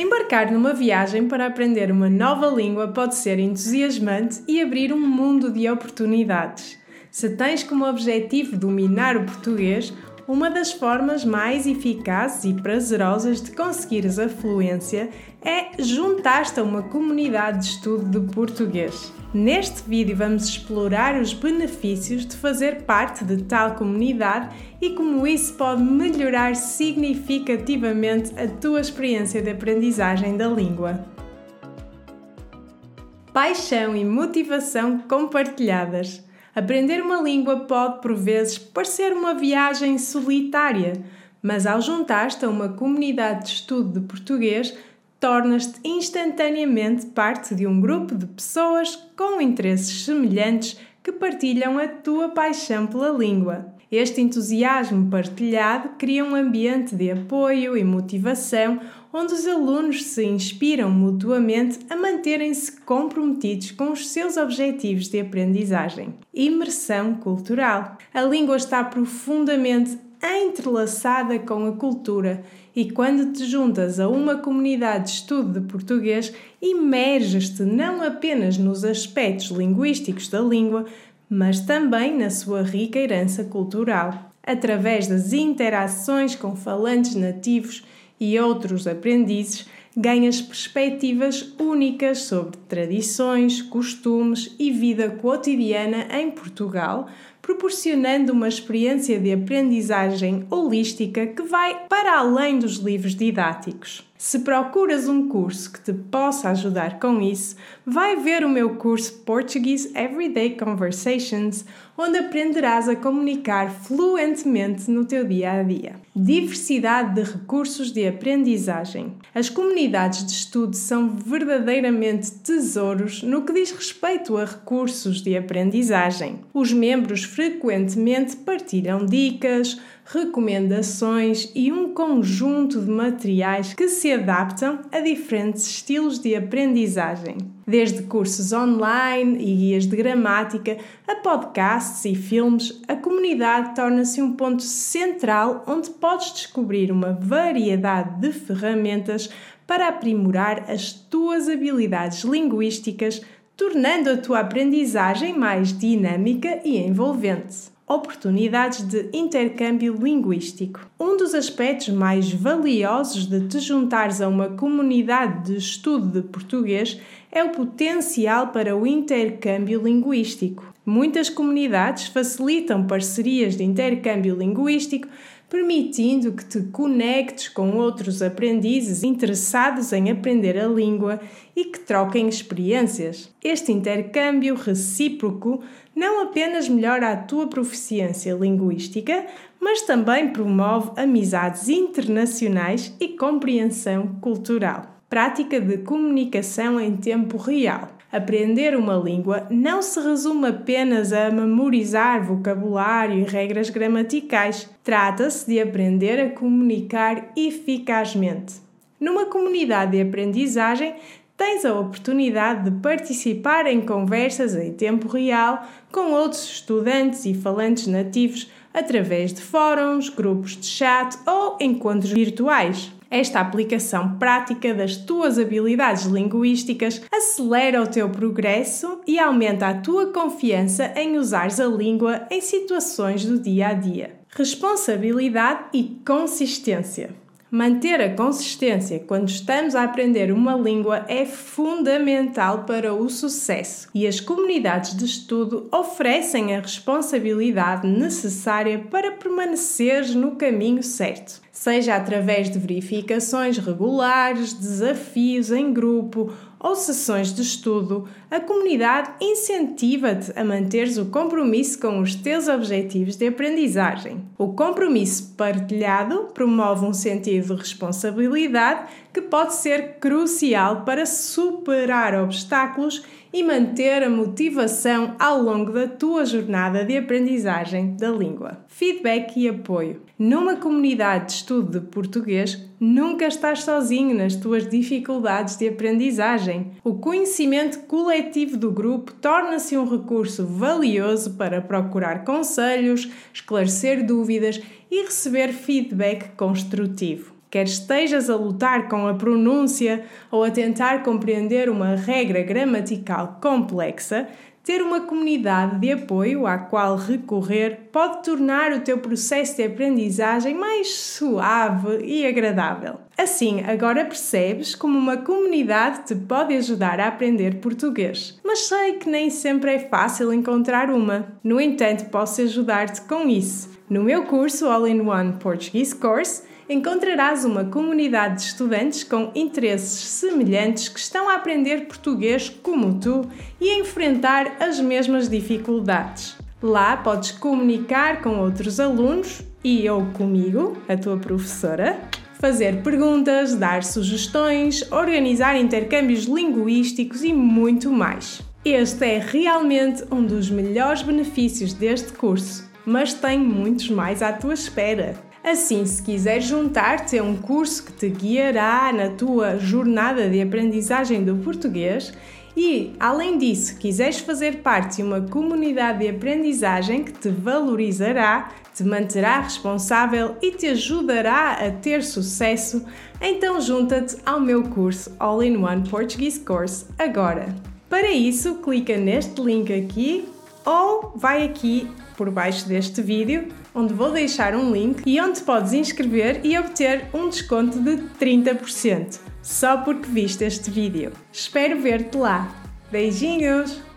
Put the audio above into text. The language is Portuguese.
Embarcar numa viagem para aprender uma nova língua pode ser entusiasmante e abrir um mundo de oportunidades. Se tens como objetivo dominar o português, uma das formas mais eficazes e prazerosas de conseguires a fluência é juntar-te a uma comunidade de estudo de português. Neste vídeo vamos explorar os benefícios de fazer parte de tal comunidade e como isso pode melhorar significativamente a tua experiência de aprendizagem da língua. Paixão e motivação compartilhadas. Aprender uma língua pode, por vezes, parecer uma viagem solitária, mas ao juntar-te a uma comunidade de estudo de português, tornas-te instantaneamente parte de um grupo de pessoas com interesses semelhantes que partilham a tua paixão pela língua. Este entusiasmo partilhado cria um ambiente de apoio e motivação onde os alunos se inspiram mutuamente a manterem-se comprometidos com os seus objetivos de aprendizagem. Imersão cultural. A língua está profundamente entrelaçada com a cultura e quando te juntas a uma comunidade de estudo de português, imerges-te não apenas nos aspectos linguísticos da língua, mas também na sua rica herança cultural. Através das interações com falantes nativos e outros aprendizes, ganhas perspectivas únicas sobre tradições, costumes e vida cotidiana em Portugal, proporcionando uma experiência de aprendizagem holística que vai para além dos livros didáticos. Se procuras um curso que te possa ajudar com isso, vai ver o meu curso Portuguese Everyday Conversations, onde aprenderás a comunicar fluentemente no teu dia a dia. Diversidade de recursos de aprendizagem. As comunidades de estudo são verdadeiramente tesouros no que diz respeito a recursos de aprendizagem. Os membros frequentemente partilham dicas, recomendações e um conjunto de materiais que se adaptam a diferentes estilos de aprendizagem. Desde cursos online e guias de gramática a podcasts e filmes, a comunidade torna-se um ponto central onde podes descobrir uma variedade de ferramentas para aprimorar as tuas habilidades linguísticas, tornando a tua aprendizagem mais dinâmica e envolvente oportunidades de intercâmbio linguístico. Um dos aspectos mais valiosos de te juntares a uma comunidade de estudo de português é o potencial para o intercâmbio linguístico. Muitas comunidades facilitam parcerias de intercâmbio linguístico permitindo que te conectes com outros aprendizes interessados em aprender a língua e que troquem experiências. Este intercâmbio recíproco não apenas melhora a tua proficiência linguística, mas também promove amizades internacionais e compreensão cultural. Prática de comunicação em tempo real. Aprender uma língua não se resume apenas a memorizar vocabulário e regras gramaticais. Trata-se de aprender a comunicar eficazmente. Numa comunidade de aprendizagem, tens a oportunidade de participar em conversas em tempo real com outros estudantes e falantes nativos através de fóruns, grupos de chat ou encontros virtuais. Esta aplicação prática das tuas habilidades linguísticas acelera o teu progresso e aumenta a tua confiança em usares a língua em situações do dia a dia. Responsabilidade e consistência. Manter a consistência quando estamos a aprender uma língua é fundamental para o sucesso e as comunidades de estudo oferecem a responsabilidade necessária para permaneceres no caminho certo, seja através de verificações regulares, desafios em grupo ou sessões de estudo, a comunidade incentiva-te a manteres o compromisso com os teus objetivos de aprendizagem. O compromisso partilhado promove um sentido de responsabilidade que pode ser crucial para superar obstáculos e manter a motivação ao longo da tua jornada de aprendizagem da língua. Feedback e apoio. Numa comunidade de estudo de português, nunca estás sozinho nas tuas dificuldades de aprendizagem. O conhecimento coletivo do grupo torna-se um recurso valioso para procurar conselhos, esclarecer dúvidas e receber feedback construtivo. Quer estejas a lutar com a pronúncia ou a tentar compreender uma regra gramatical complexa, ter uma comunidade de apoio à qual recorrer pode tornar o teu processo de aprendizagem mais suave e agradável. Assim, agora percebes como uma comunidade te pode ajudar a aprender português. Mas sei que nem sempre é fácil encontrar uma. No entanto, posso ajudar-te com isso. No meu curso All-in-One Portuguese Course, encontrarás uma comunidade de estudantes com interesses semelhantes que estão a aprender português como tu e a enfrentar as mesmas dificuldades. Lá podes comunicar com outros alunos e ou comigo, a tua professora, fazer perguntas, dar sugestões, organizar intercâmbios linguísticos e muito mais. Este é realmente um dos melhores benefícios deste curso, mas tem muitos mais à tua espera. Assim, se quiseres juntar-te a um curso que te guiará na tua jornada de aprendizagem do português e, além disso, quiseres fazer parte de uma comunidade de aprendizagem que te valorizará, te manterá responsável e te ajudará a ter sucesso, então junta-te ao meu curso All-in-One Portuguese Course agora. Para isso, clica neste link aqui ou vai aqui por baixo deste vídeo, onde vou deixar um link e onde podes inscrever e obter um desconto de 30%, só porque viste este vídeo. Espero ver-te lá. Beijinhos!